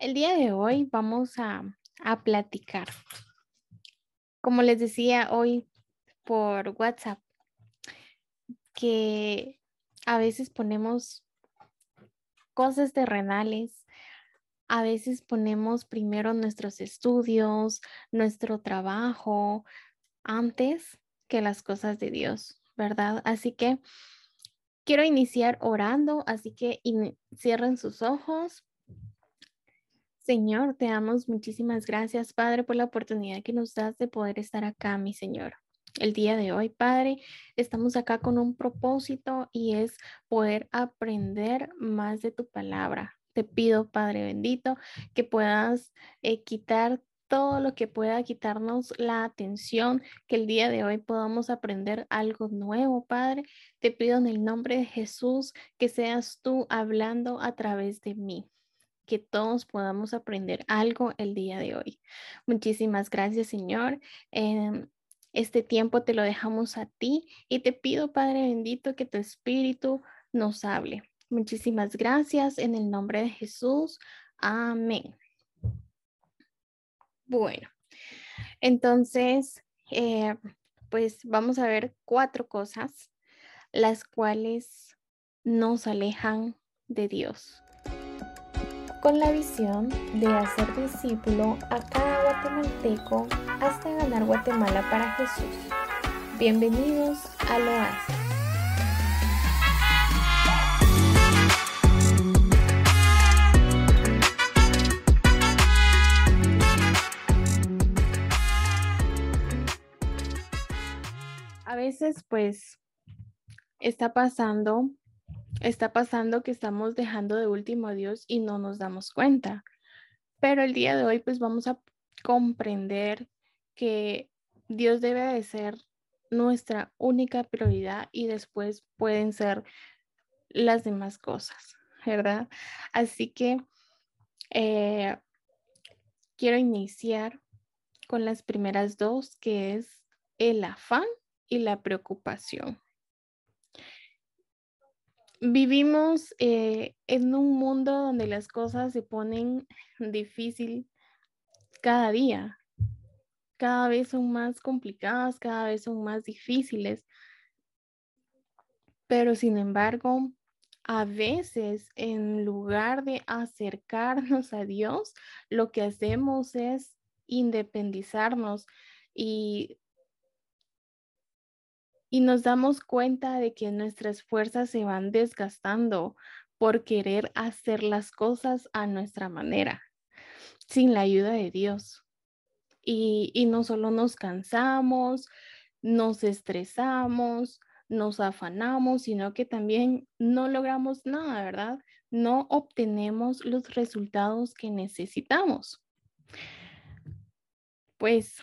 El día de hoy vamos a, platicar. Como les decía hoy por WhatsApp, que a veces ponemos cosas terrenales, a veces ponemos primero nuestros estudios, nuestro trabajo, antes que las cosas de Dios, ¿verdad? Así que quiero iniciar orando, así que cierren sus ojos. Señor, te damos muchísimas gracias, Padre, por la oportunidad que nos das de poder estar acá, mi Señor. El día de hoy, Padre, estamos acá con un propósito y es poder aprender más de tu palabra. Te pido, Padre bendito, que puedas eh, quitar todo lo que pueda quitarnos la atención, que el día de hoy podamos aprender algo nuevo, Padre. Te pido en el nombre de Jesús que seas tú hablando a través de mí que todos podamos aprender algo el día de hoy. Muchísimas gracias, Señor. este tiempo te lo dejamos a ti y te pido, Padre bendito, que tu Espíritu nos hable. Muchísimas gracias en el nombre de Jesús. Amén. Bueno, entonces, eh, pues vamos a ver cuatro cosas las cuales nos alejan de Dios. Con la visión de hacer discípulo a cada guatemalteco hasta ganar Guatemala para Jesús. Bienvenidos a Loasis. veces pues está pasando, está pasando que estamos dejando de último a Dios y no nos damos cuenta. Pero el día de hoy pues vamos a comprender que Dios debe de ser nuestra única prioridad y después pueden ser las demás cosas, ¿verdad? Así que eh, quiero iniciar con las primeras dos, que es el afán y la preocupación. Vivimos eh, en un mundo donde las cosas se ponen difícil cada día. Cada vez son más complicadas, cada vez son más difíciles. Pero sin embargo, a veces en lugar de acercarnos a Dios, lo que hacemos es independizarnos y y nos damos cuenta de que nuestras fuerzas se van desgastando por querer hacer las cosas a nuestra manera, sin la ayuda de Dios. Y, no solo nos cansamos, nos estresamos, nos afanamos, sino que también no logramos nada, ¿verdad? No obtenemos los resultados que necesitamos. Pues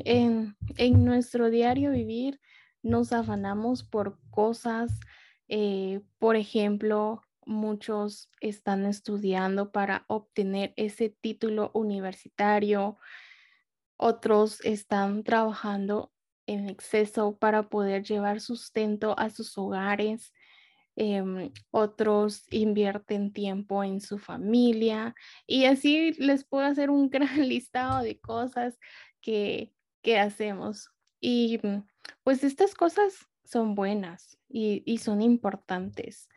en, en nuestro diario vivir nos afanamos por cosas, eh, por ejemplo, muchos están estudiando para obtener ese título universitario, otros están trabajando en exceso para poder llevar sustento a sus hogares. Em, otros invierten tiempo en su familia y así les puedo hacer un gran listado de cosas que, que hacemos. Y pues estas cosas son buenas y, son importantes,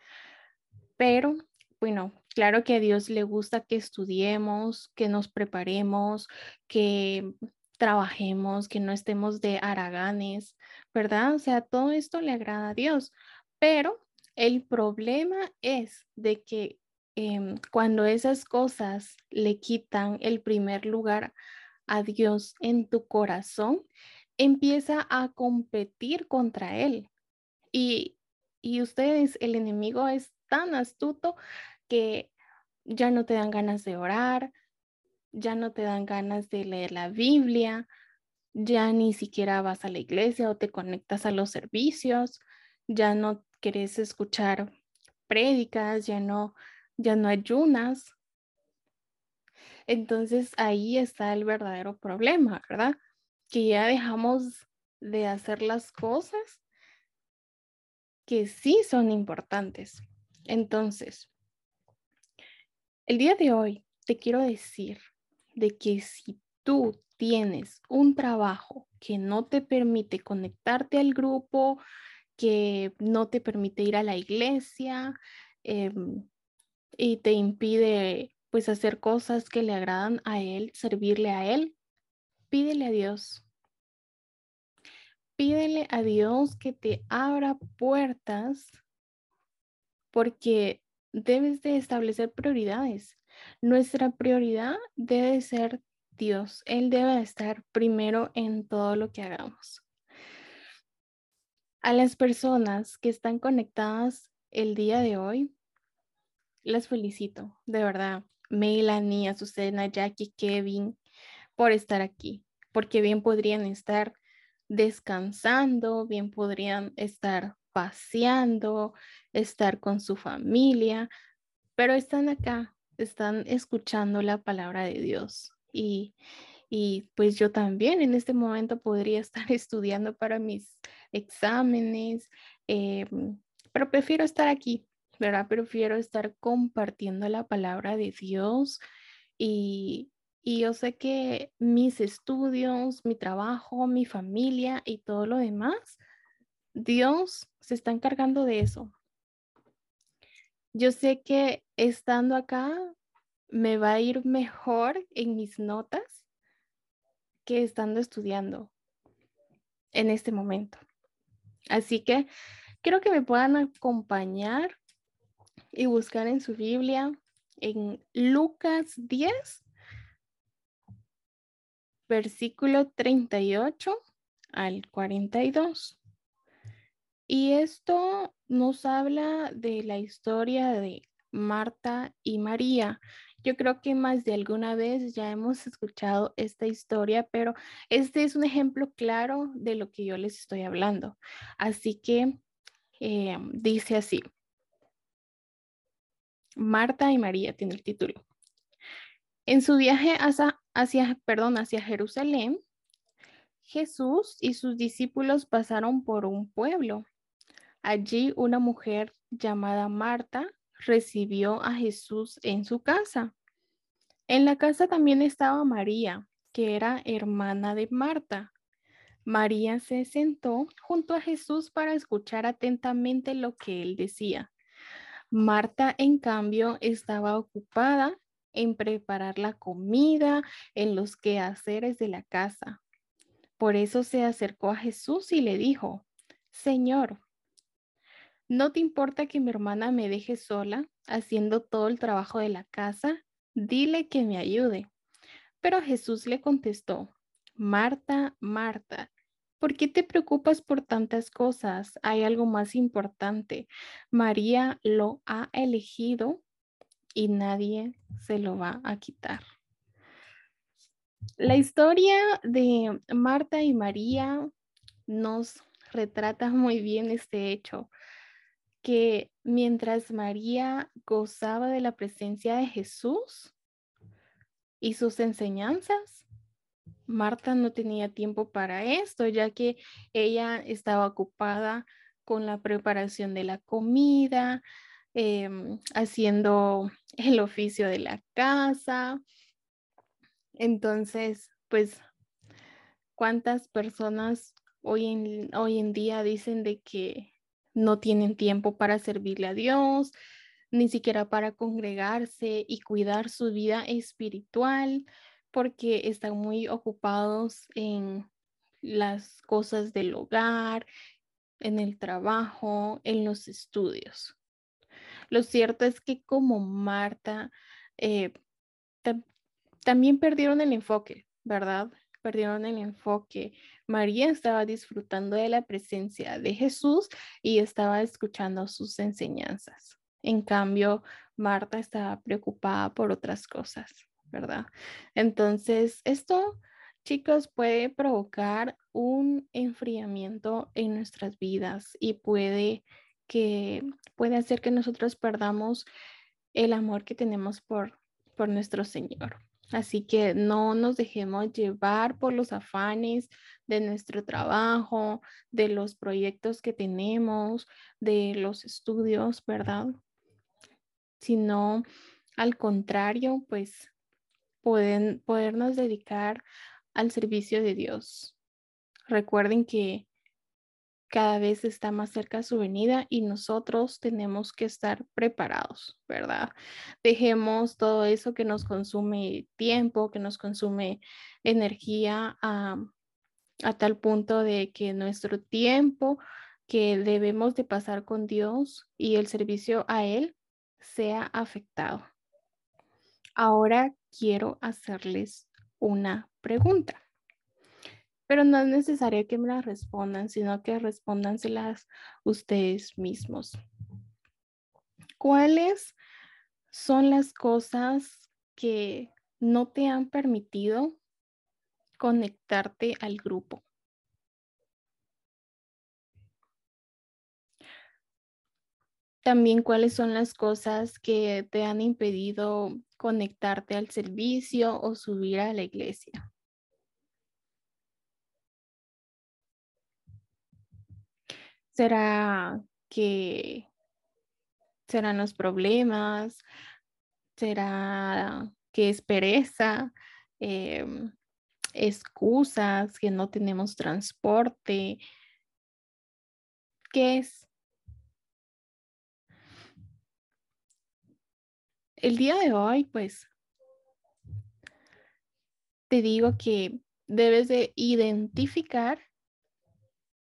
pero bueno, claro que a Dios le gusta que estudiemos, que nos preparemos, que trabajemos, que no estemos de haraganes, ¿verdad? O sea, todo esto le agrada a Dios, pero el problema es de que em, cuando esas cosas le quitan el primer lugar a Dios en tu corazón, empieza a competir contra él. Y, y ustedes, el enemigo es tan astuto que ya no te dan ganas de orar, ya no te dan ganas de leer la Biblia, ya ni siquiera vas a la iglesia o te conectas a los servicios, ya no quieres escuchar prédicas, ya no, ya no ayunas. Entonces ahí está el verdadero problema, ¿verdad? Que ya dejamos de hacer las cosas que sí son importantes. Entonces, el día de hoy te quiero decir de que si tú tienes un trabajo que no te permite conectarte al grupo, que no te permite ir a la iglesia em, y te impide pues hacer cosas que le agradan a Él, servirle a Él, pídele a Dios. Pídele a Dios que te abra puertas porque debes de establecer prioridades. Nuestra prioridad debe ser Dios. Él debe estar primero en todo lo que hagamos. A las personas que están conectadas el día de hoy, las felicito, de verdad. Melanie, Azucena, Jackie, Kevin, por estar aquí, porque bien podrían estar descansando, bien podrían estar paseando, estar con su familia, pero están acá, están escuchando la palabra de Dios. Y, y pues yo también en este momento podría estar estudiando para mis exámenes, em, pero prefiero estar aquí ¿verdad? Prefiero estar compartiendo la palabra de Dios y, y yo sé que mis estudios, mi trabajo, mi familia y todo lo demás, Dios se está encargando de eso. Yo sé que estando acá me va a ir mejor en mis notas que estando estudiando en este momento. Así que quiero que me puedan acompañar y buscar en su Biblia en Lucas 10, versículo 38 al 42. Y esto nos habla de la historia de Marta y María. Yo creo que más de alguna vez ya hemos escuchado esta historia, pero este es un ejemplo claro de lo que yo les estoy hablando. Así que eh, dice así. Marta y María tiene el título. En su viaje hacia, Jerusalén, Jesús y sus discípulos pasaron por un pueblo. Allí una mujer llamada Marta recibió a Jesús en su casa. En la casa también estaba María, que era hermana de Marta. María se sentó junto a Jesús para escuchar atentamente lo que él decía. Marta, en cambio, estaba ocupada en preparar la comida, en los quehaceres de la casa. Por eso se acercó a Jesús y le dijo, Señor, ¿no te importa que mi hermana me deje sola haciendo todo el trabajo de la casa? Dile que me ayude. Pero Jesús le contestó, Marta, Marta, ¿Por qué te preocupas por tantas cosas? Hay algo más importante. María lo ha elegido y nadie se lo va a quitar. La historia de Marta y María nos retrata muy bien este hecho, que mientras María gozaba de la presencia de Jesús y sus enseñanzas, Marta no tenía tiempo para esto, ya que ella estaba ocupada con la preparación de la comida, em, haciendo el oficio de la casa. Entonces, pues, ¿cuántas personas hoy en, hoy en día dicen de que no tienen tiempo para servirle a Dios, ni siquiera para congregarse y cuidar su vida espiritual? porque están muy ocupados en las cosas del hogar, en el trabajo, en los estudios. Lo cierto es que como Marta, eh, también perdieron el enfoque, ¿verdad? Perdieron el enfoque. María estaba disfrutando de la presencia de Jesús y estaba escuchando sus enseñanzas. En cambio, Marta estaba preocupada por otras cosas. ¿verdad? Entonces, esto, chicos, puede provocar un enfriamiento en nuestras vidas y puede que puede hacer que nosotros perdamos el amor que tenemos por, por nuestro Señor. Así que no nos dejemos llevar por los afanes de nuestro trabajo, de los proyectos que tenemos, de los estudios, ¿verdad? Sino al contrario, pues pueden podernos dedicar al servicio de Dios. Recuerden que cada vez está más cerca su venida y nosotros tenemos que estar preparados, ¿verdad? Dejemos todo eso que nos consume tiempo, que nos consume energía a, a tal punto de que nuestro tiempo que debemos de pasar con Dios y el servicio a Él sea afectado. Ahora quiero hacerles una pregunta pero no es necesario que me las respondan, sino que respóndanselas ustedes mismos. ¿Cuáles son las cosas que no te han permitido conectarte al grupo? También cuáles son las cosas que te han impedido conectarte al servicio o subir a la iglesia. ¿Será que serán los problemas? ¿Será que es pereza? Em, excusas, que no tenemos transporte. ¿Qué es? El día de hoy, pues, te digo que debes de identificar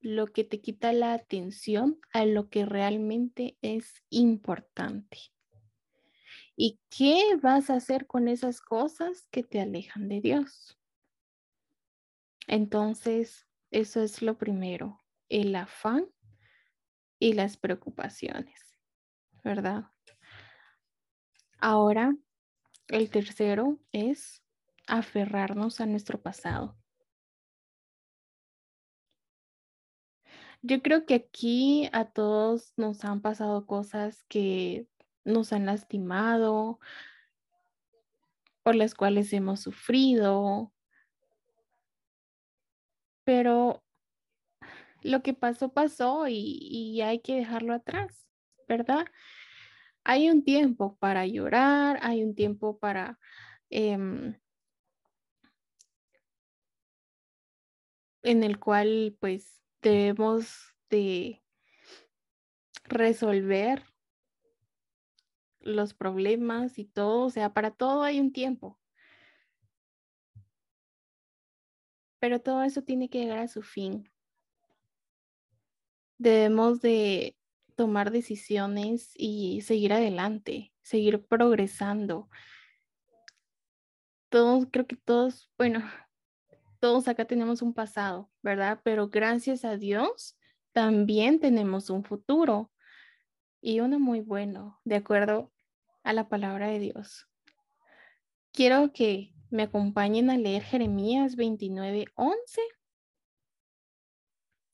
lo que te quita la atención a lo que realmente es importante. ¿Y qué vas a hacer con esas cosas que te alejan de Dios? Entonces, eso es lo primero, el afán y las preocupaciones, ¿verdad? Ahora, el tercero es aferrarnos a nuestro pasado. Yo creo que aquí a todos nos han pasado cosas que nos han lastimado, por las cuales hemos sufrido, pero lo que pasó, pasó y, hay que dejarlo atrás, ¿verdad? Hay un tiempo para llorar, hay un tiempo para... Em, en el cual pues debemos de resolver los problemas y todo, o sea, para todo hay un tiempo. Pero todo eso tiene que llegar a su fin. Debemos de tomar decisiones y seguir adelante, seguir progresando. Todos, creo que todos, bueno, todos acá tenemos un pasado, ¿verdad? Pero gracias a Dios también tenemos un futuro y uno muy bueno, de acuerdo a la palabra de Dios. Quiero que me acompañen a leer Jeremías 29, 11.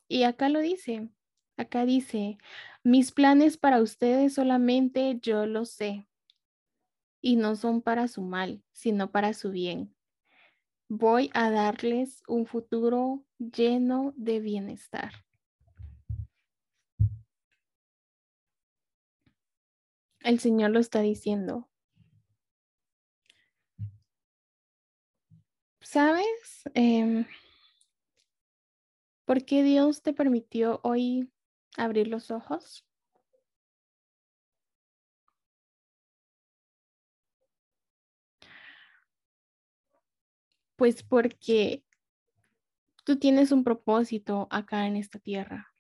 Y acá lo dice, acá dice, mis planes para ustedes solamente yo los sé y no son para su mal, sino para su bien voy a darles un futuro lleno de bienestar. El Señor lo está diciendo. ¿Sabes em, por qué Dios te permitió hoy abrir los ojos? Pues porque tú tienes un propósito acá en esta tierra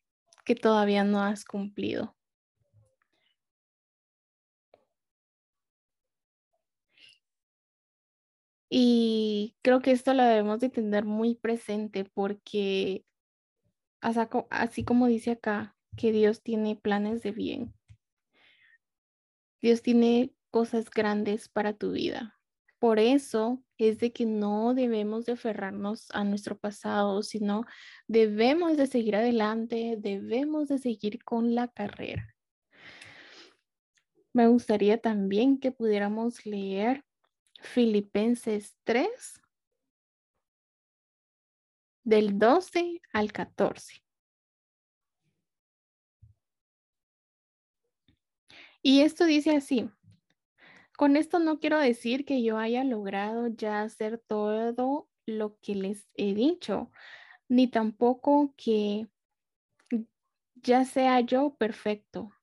que todavía no has cumplido. Y creo que esto lo debemos de tener muy presente porque así como dice acá, que Dios tiene planes de bien. Dios tiene cosas grandes para tu vida. Por eso es de que no debemos de aferrarnos a nuestro pasado, sino debemos de seguir adelante, debemos de seguir con la carrera. Me gustaría también que pudiéramos leer Filipenses 3, del 12 al 14. Y esto dice así, con esto no quiero decir que yo haya logrado ya hacer todo lo que les he dicho, ni tampoco que ya sea yo perfecto.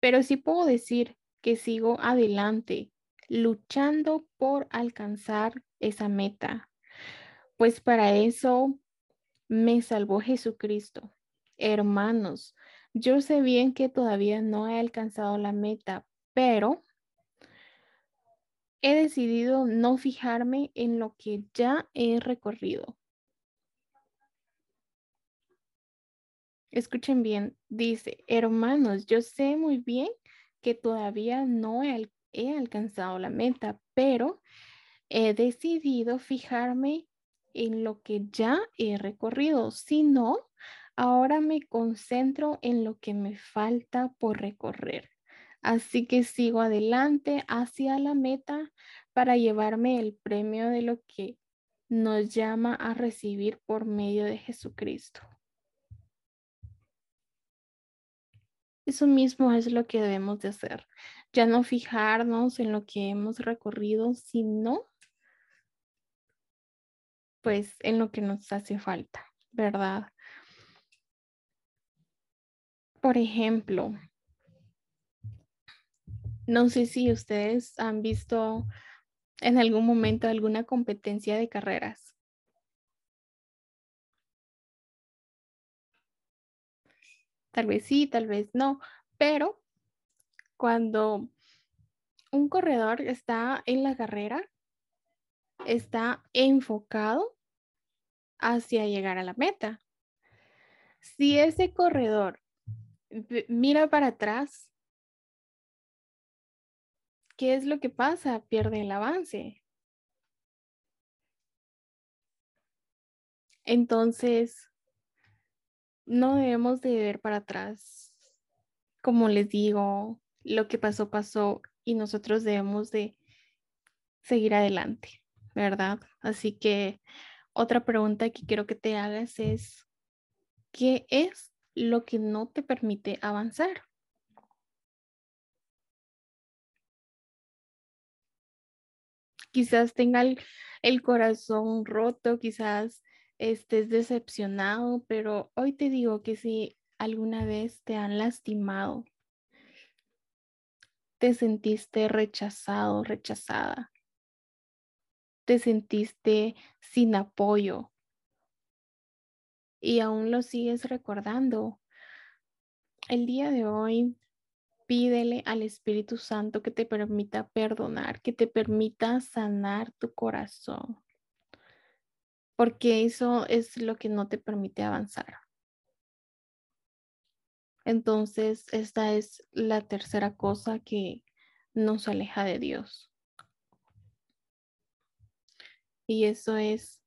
Pero sí puedo decir que sigo adelante, luchando por alcanzar esa meta. Pues para eso me salvó Jesucristo. Hermanos, yo sé bien que todavía no he alcanzado la meta, pero he decidido no fijarme en lo que ya he recorrido. Escuchen bien, dice, hermanos, yo sé muy bien que todavía no he, alcanzado la meta, pero he decidido fijarme en lo que ya he recorrido. Si no, ahora me concentro en lo que me falta por recorrer. Así que sigo adelante hacia la meta para llevarme el premio de lo que nos llama a recibir por medio de Jesucristo. Eso mismo es lo que debemos de hacer. Ya no fijarnos en lo que hemos recorrido, sino pues en lo que nos hace falta, ¿verdad? Por ejemplo, no sé si ustedes han visto en algún momento alguna competencia de carreras. Tal vez sí, tal vez no, pero cuando un corredor está en la carrera, está enfocado hacia llegar a la meta. Si ese corredor mira para atrás, ¿qué es lo que pasa? Pierde el avance. Entonces, no debemos de ver para atrás. Como les digo, lo que pasó, pasó y nosotros debemos de seguir adelante, ¿verdad? Así que otra pregunta que quiero que te hagas es, ¿qué es lo que no te permite avanzar? Quizás tenga el, corazón roto, quizás estés decepcionado, pero hoy te digo que si alguna vez te han lastimado, te sentiste rechazado, rechazada, te sentiste sin apoyo y aún lo sigues recordando, el día de hoy pídele al Espíritu Santo que te permita perdonar, que te permita sanar tu corazón, porque eso es lo que no te permite avanzar. Entonces, esta es la tercera cosa que nos aleja de Dios. Y eso es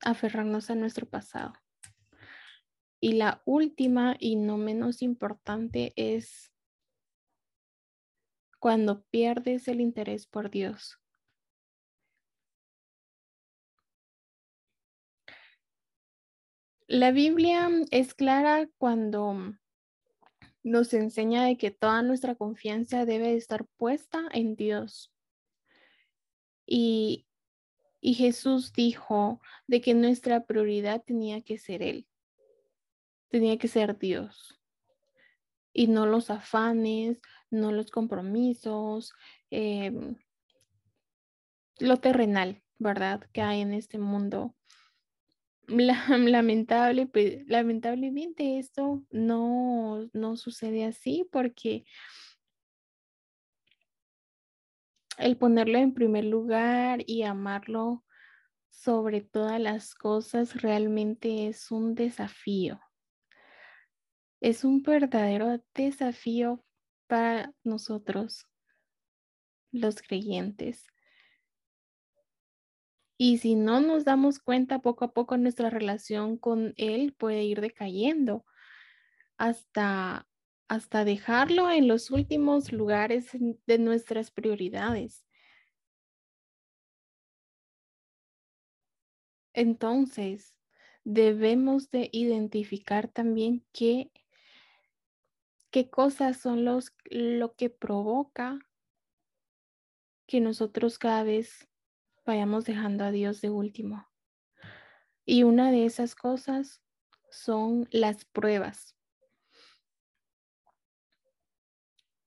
aferrarnos a nuestro pasado. Y la última y no menos importante es cuando pierdes el interés por Dios. La Biblia es clara cuando nos enseña de que toda nuestra confianza debe estar puesta en Dios. Y, y Jesús dijo de que nuestra prioridad tenía que ser Él tenía que ser Dios y no los afanes, no los compromisos, em, lo terrenal, ¿verdad? Que hay en este mundo. Lamentable, pues, lamentablemente esto no, no sucede así porque el ponerlo en primer lugar y amarlo sobre todas las cosas realmente es un desafío es un verdadero desafío para nosotros, los creyentes. Y si no nos damos cuenta, poco a poco nuestra relación con Él puede ir decayendo hasta, hasta dejarlo en los últimos lugares de nuestras prioridades. Entonces, debemos de identificar también qué qué cosas son los, lo que provoca que nosotros cada vez vayamos dejando a Dios de último. Y una de esas cosas son las pruebas.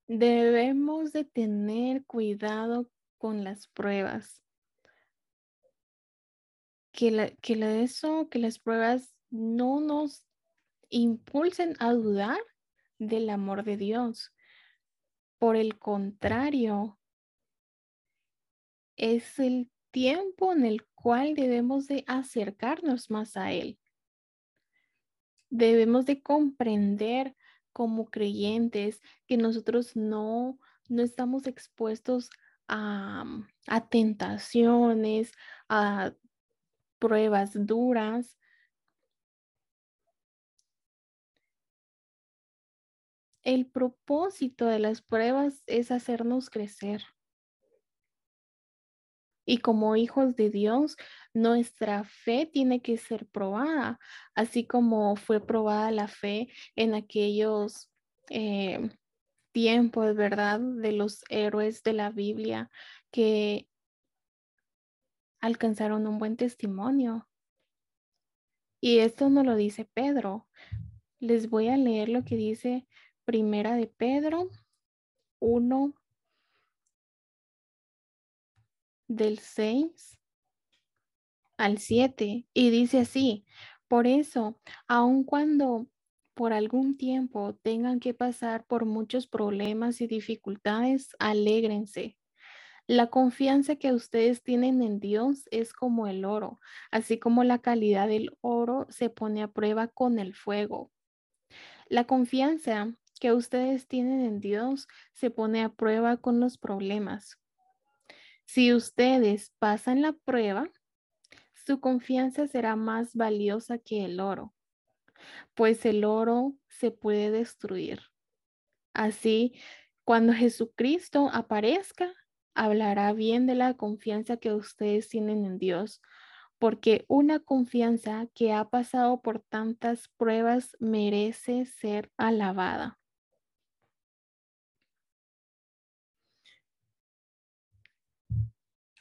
Debemos de tener cuidado con las pruebas. Que, la, que eso, que las pruebas no nos impulsen a dudar del amor de Dios. Por el contrario, es el tiempo en el cual debemos de acercarnos más a Él. Debemos de comprender como creyentes que nosotros no, no estamos expuestos a, a tentaciones, a pruebas duras. El propósito de las pruebas es hacernos crecer. Y como hijos de Dios, nuestra fe tiene que ser probada, así como fue probada la fe en aquellos eh, tiempos, ¿verdad? De los héroes de la Biblia que alcanzaron un buen testimonio. Y esto no lo dice Pedro. Les voy a leer lo que dice Primera de Pedro 1, del 6 al 7 y dice así, por eso, aun cuando por algún tiempo tengan que pasar por muchos problemas y dificultades, alégrense. La confianza que ustedes tienen en Dios es como el oro, así como la calidad del oro se pone a prueba con el fuego. La confianza que ustedes tienen en Dios se pone a prueba con los problemas. Si ustedes pasan la prueba, su confianza será más valiosa que el oro, pues el oro se puede destruir. Así, cuando Jesucristo aparezca, hablará bien de la confianza que ustedes tienen en Dios, porque una confianza que ha pasado por tantas pruebas merece ser alabada.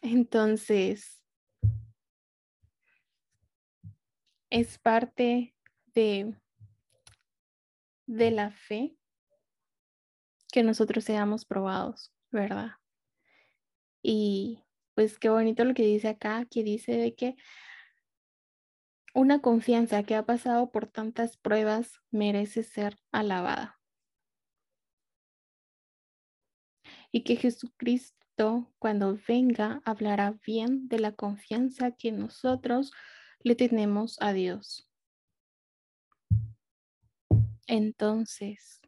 Entonces, es parte de, de la fe que nosotros seamos probados, ¿verdad? Y pues qué bonito lo que dice acá, que dice de que una confianza que ha pasado por tantas pruebas merece ser alabada. Y que Jesucristo cuando venga, hablará bien de la confianza que nosotros le tenemos a Dios. Entonces,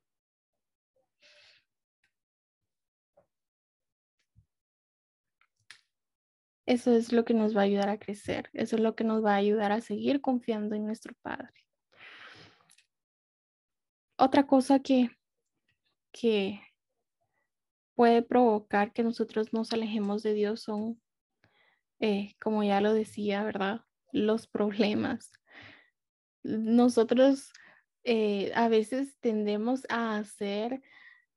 eso es lo que nos va a ayudar a crecer, eso es lo que nos va a ayudar a seguir confiando en nuestro Padre. Otra cosa que, que puede provocar que nosotros nos alejemos de Dios son, eh, como ya lo decía, ¿verdad? Los problemas. Nosotros eh, a veces tendemos a hacer,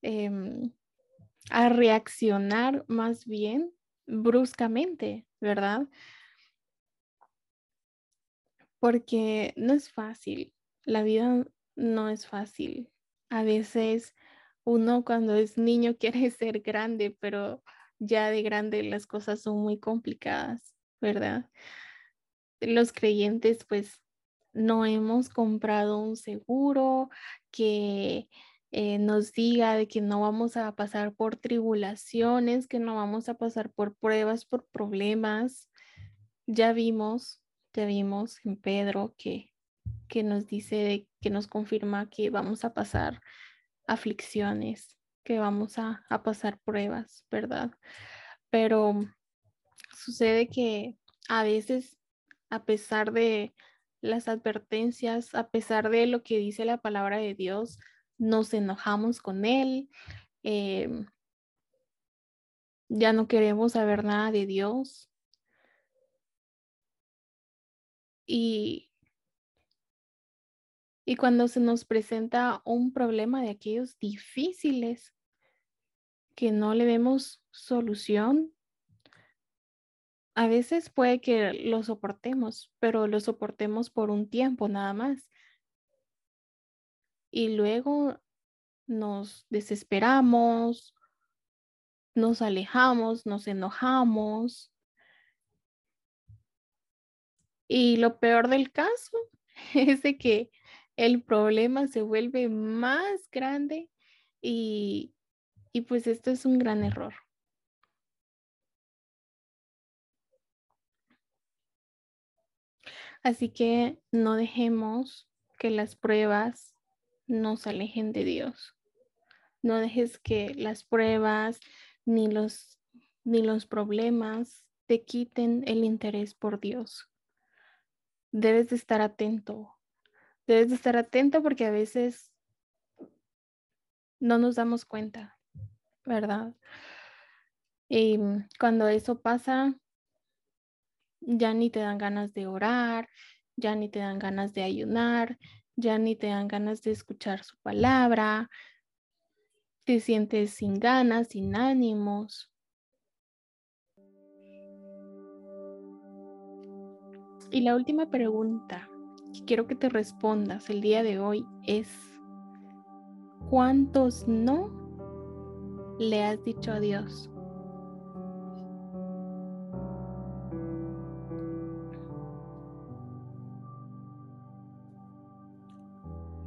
em, a reaccionar más bien bruscamente, ¿verdad? Porque no es fácil, la vida no es fácil. A veces uno cuando es niño quiere ser grande, pero ya de grande las cosas son muy complicadas, ¿verdad? Los creyentes pues no hemos comprado un seguro que eh, nos diga de que no vamos a pasar por tribulaciones, que no vamos a pasar por pruebas, por problemas. Ya vimos, ya vimos en Pedro que, que nos dice, que nos confirma que vamos a pasar aflicciones, que vamos a, pasar pruebas, ¿verdad? Pero sucede que a veces, a pesar de las advertencias, a pesar de lo que dice la palabra de Dios, nos enojamos con Él, em, ya no queremos saber nada de Dios. Y y cuando se nos presenta un problema de aquellos difíciles que no le vemos solución, a veces puede que lo soportemos, pero lo soportemos por un tiempo nada más. Y luego nos desesperamos, nos alejamos, nos enojamos. Y lo peor del caso es de que el problema se vuelve más grande y, y pues esto es un gran error. Así que no dejemos que las pruebas nos alejen de Dios. No dejes que las pruebas ni los, ni los problemas te quiten el interés por Dios. Debes de estar atento. Debes de estar atento porque a veces no nos damos cuenta, ¿verdad? Y cuando eso pasa, ya ni te dan ganas de orar, ya ni te dan ganas de ayunar, ya ni te dan ganas de escuchar su palabra, te sientes sin ganas, sin ánimos. Y la última pregunta quiero que te respondas el día de hoy es, ¿cuántos no le has dicho a Dios?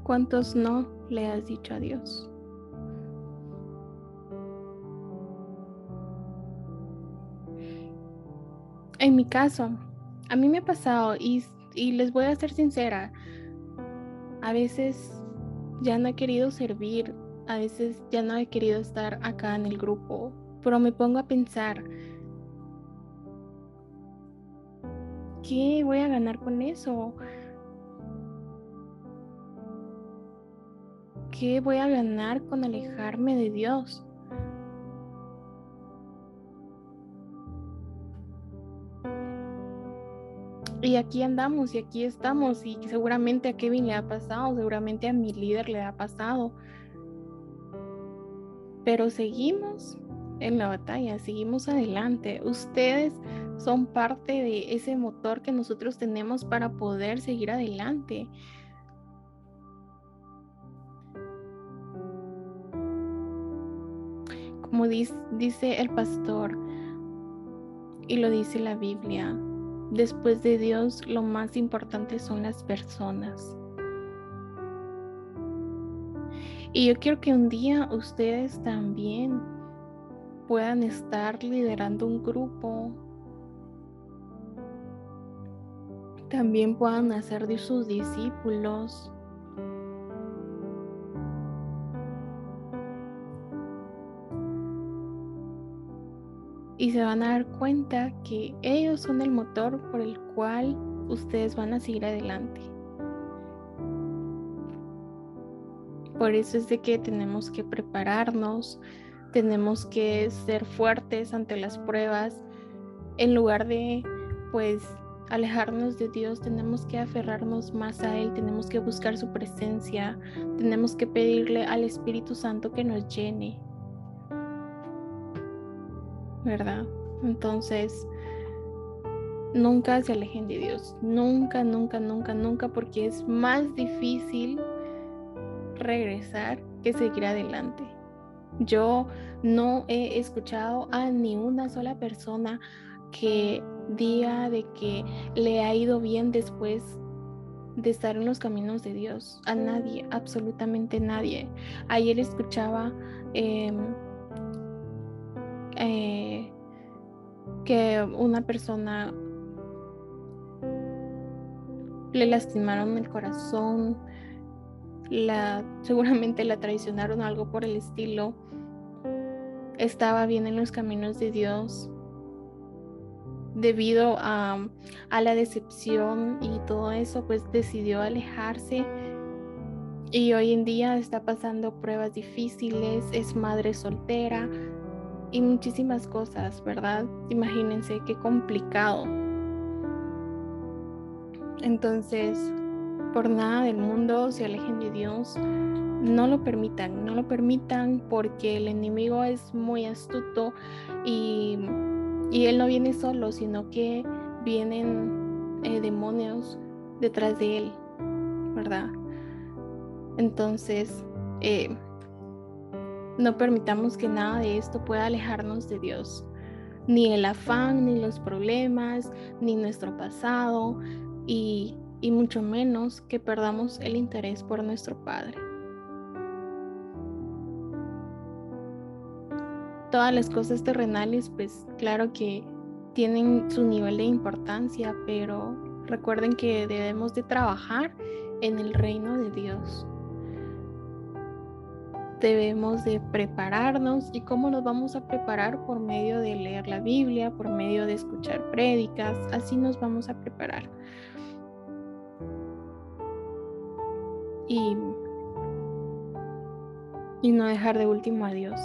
¿Cuántos no le has dicho a Dios? En mi caso, a mí me ha pasado y, les voy a ser sincera, a veces ya no he querido servir, a veces ya no he querido estar acá en el grupo, pero me pongo a pensar, ¿qué voy a ganar con eso? ¿Qué voy a ganar con alejarme de Dios? Y aquí andamos y aquí estamos y seguramente a Kevin le ha pasado, seguramente a mi líder le ha pasado. Pero seguimos en la batalla, seguimos adelante. Ustedes son parte de ese motor que nosotros tenemos para poder seguir adelante. Como dice, el pastor y lo dice la Biblia, Después de Dios, lo más importante son las personas. Y yo quiero que un día ustedes también puedan estar liderando un grupo. También puedan hacer de sus discípulos. Y se van a dar cuenta que ellos son el motor por el cual ustedes van a seguir adelante. Por eso es de que tenemos que prepararnos, tenemos que ser fuertes ante las pruebas. En lugar de, pues, alejarnos de Dios, tenemos que aferrarnos más a Él, tenemos que buscar su presencia, tenemos que pedirle al Espíritu Santo que nos llene, ¿verdad? Entonces, nunca se alejen de Dios, nunca, nunca, nunca, nunca, porque es más difícil regresar que seguir adelante. Yo no he escuchado a ni una sola persona que diga de que le ha ido bien después de estar en los caminos de Dios. A nadie, absolutamente nadie. Ayer escuchaba em, eh, que una persona le lastimaron el corazón, seguramente la traicionaron algo por el estilo, estaba bien en los caminos de Dios debido a la decepción y todo eso, pues decidió alejarse. Y hoy en día está pasando pruebas difíciles, es madre soltera, y muchísimas cosas, ¿verdad? Imagínense qué complicado. Entonces, por nada del mundo se alejen de Dios. No lo permitan, no lo permitan porque el enemigo es muy astuto y Y Él no viene solo, sino que vienen eh, demonios detrás de Él, ¿verdad? Entonces, eh, no permitamos que nada de esto pueda alejarnos de Dios. Ni el afán, ni los problemas, ni nuestro pasado, y, y mucho menos que perdamos el interés por nuestro Padre. Todas las cosas terrenales, pues claro que tienen su nivel de importancia, pero recuerden que debemos de trabajar en el reino de Dios debemos de prepararnos y cómo nos vamos a preparar por medio de leer la Biblia, por medio de escuchar prédicas, así nos vamos a preparar. Y, y no dejar de último a Dios,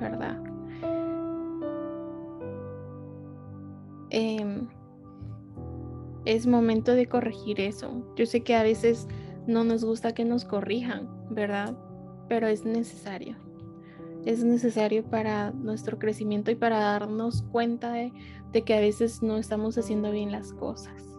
¿verdad? Em, es momento de corregir eso. Yo sé que a veces no nos gusta que nos corrijan, ¿verdad? Pero es necesario. Es necesario para nuestro crecimiento y para darnos cuenta de, que a veces no estamos haciendo bien las cosas.